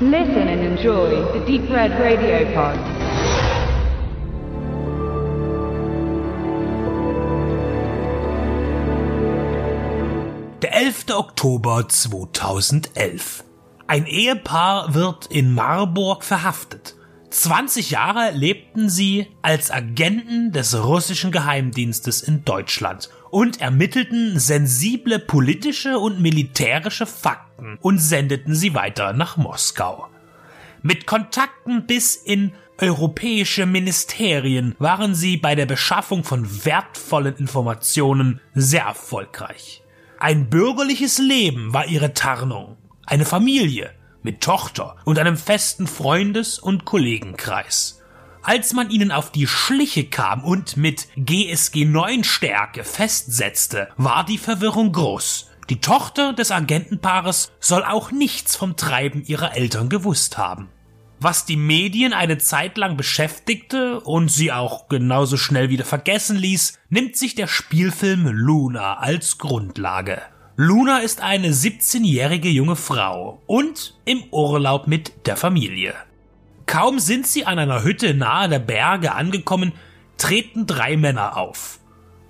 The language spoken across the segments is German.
Listen and enjoy the Deep Red Radio Pod. Der 11. Oktober 2011. Ein Ehepaar wird in Marburg verhaftet. 20 Jahre lebten sie als Agenten des russischen Geheimdienstes in Deutschland und ermittelten sensible politische und militärische Fakten und sendeten sie weiter nach Moskau. Mit Kontakten bis in europäische Ministerien waren sie bei der Beschaffung von wertvollen Informationen sehr erfolgreich. Ein bürgerliches Leben war ihre Tarnung, eine Familie mit Tochter und einem festen Freundes- und Kollegenkreis. Als man ihnen auf die Schliche kam und mit GSG 9 Stärke festsetzte, war die Verwirrung groß. Die Tochter des Agentenpaares soll auch nichts vom Treiben ihrer Eltern gewusst haben. Was die Medien eine Zeit lang beschäftigte und sie auch genauso schnell wieder vergessen ließ, nimmt sich der Spielfilm Luna als Grundlage. Luna ist eine 17-jährige junge Frau und im Urlaub mit der Familie. Kaum sind sie an einer Hütte nahe der Berge angekommen, treten drei Männer auf.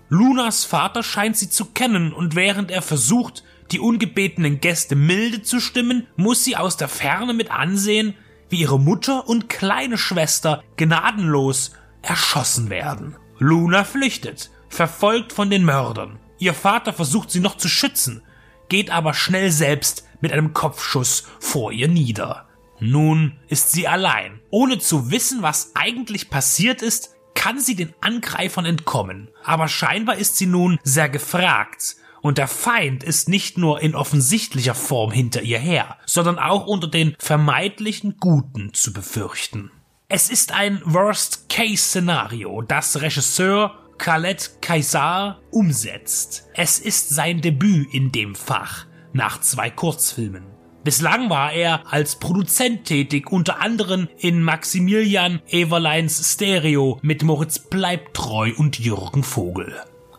Lunas Vater scheint sie zu kennen und während er versucht, die ungebetenen Gäste milde zu stimmen, muss sie aus der Ferne mit ansehen, wie ihre Mutter und kleine Schwester gnadenlos erschossen werden. Luna flüchtet, verfolgt von den Mördern. Ihr Vater versucht sie noch zu schützen, geht aber schnell selbst mit einem Kopfschuss vor ihr nieder. Nun ist sie allein. Ohne zu wissen, was eigentlich passiert ist, kann sie den Angreifern entkommen. Aber scheinbar ist sie nun sehr gefragt. Und der Feind ist nicht nur in offensichtlicher Form hinter ihr her, sondern auch unter den vermeintlichen Guten zu befürchten. Es ist ein Worst-Case-Szenario, das Regisseur Khaled Kaisar umsetzt. Es ist sein Debüt in dem Fach nach zwei Kurzfilmen. Bislang war er als Produzent tätig, unter anderem in Maximilian Everleins Stereo mit Moritz Bleibtreu und Jürgen Vogel.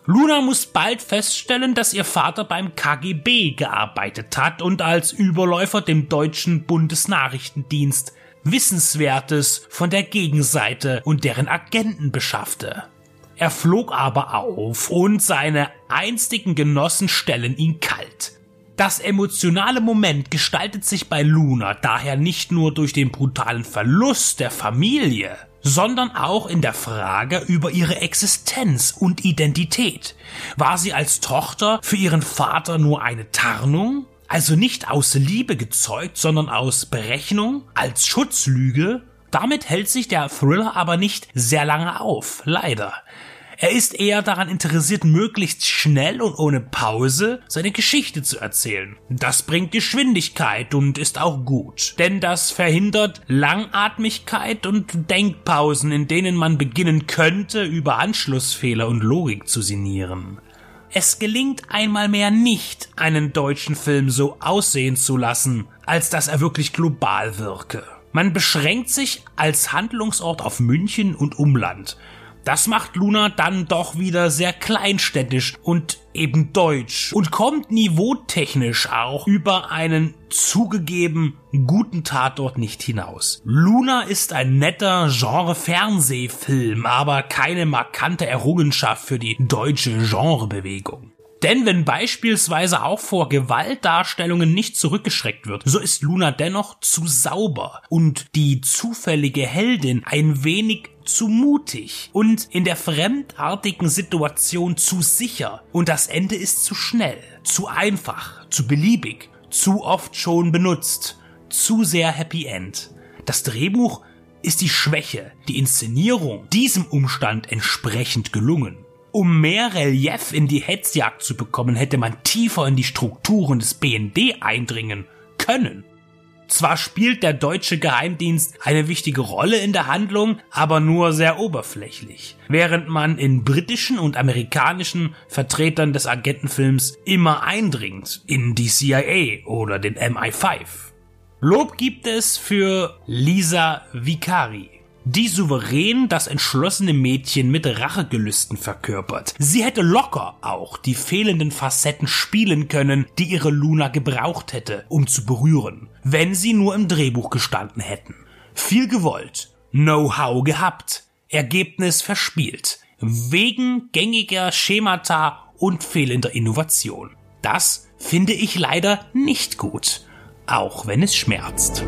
Luna muss bald feststellen, dass ihr Vater beim KGB gearbeitet hat und als Überläufer dem deutschen Bundesnachrichtendienst Wissenswertes von der Gegenseite und deren Agenten beschaffte. Er flog aber auf und seine einstigen Genossen stellen ihn kalt. Das emotionale Moment gestaltet sich bei Luna daher nicht nur durch den brutalen Verlust der Familie, sondern auch in der Frage über ihre Existenz und Identität. War sie als Tochter für ihren Vater nur eine Tarnung? Also nicht aus Liebe gezeugt, sondern aus Berechnung, als Schutzlüge? Damit hält sich der Thriller aber nicht sehr lange auf, leider. Er ist eher daran interessiert, möglichst schnell und ohne Pause seine Geschichte zu erzählen. Das bringt Geschwindigkeit und ist auch gut, denn das verhindert Langatmigkeit und Denkpausen, in denen man beginnen könnte, über Anschlussfehler und Logik zu sinnieren. Es gelingt einmal mehr nicht, einen deutschen Film so aussehen zu lassen, als dass er wirklich global wirke. Man beschränkt sich als Handlungsort auf München und Umland das macht Luna dann doch wieder sehr kleinstädtisch und eben deutsch und kommt niveautechnisch auch über einen zugegeben guten Tatort nicht hinaus. Luna ist ein netter Genre-Fernsehfilm, aber keine markante Errungenschaft für die deutsche Genrebewegung. Denn wenn beispielsweise auch vor Gewaltdarstellungen nicht zurückgeschreckt wird, so ist Luna dennoch zu sauber und die zufällige Heldin ein wenig zu mutig und in der fremdartigen Situation zu sicher und das Ende ist zu schnell, zu einfach, zu beliebig, zu oft schon benutzt, zu sehr Happy End. Das Drehbuch ist die Schwäche, die Inszenierung diesem Umstand entsprechend gelungen. Um mehr Relief in die Hetzjagd zu bekommen, hätte man tiefer in die Strukturen des BND eindringen können. Zwar spielt der deutsche Geheimdienst eine wichtige Rolle in der Handlung, aber nur sehr oberflächlich, während man in britischen und amerikanischen Vertretern des Agentenfilms immer eindringt in die CIA oder den MI5. Lob gibt es für Lisa Vicari. Die souverän das entschlossene Mädchen mit Rachegelüsten verkörpert. Sie hätte locker auch die fehlenden Facetten spielen können, die ihre Luna gebraucht hätte, um zu berühren, wenn sie nur im Drehbuch gestanden hätten. Viel gewollt, Know-how gehabt, Ergebnis verspielt, wegen gängiger Schemata und fehlender Innovation. Das finde ich leider nicht gut, auch wenn es schmerzt.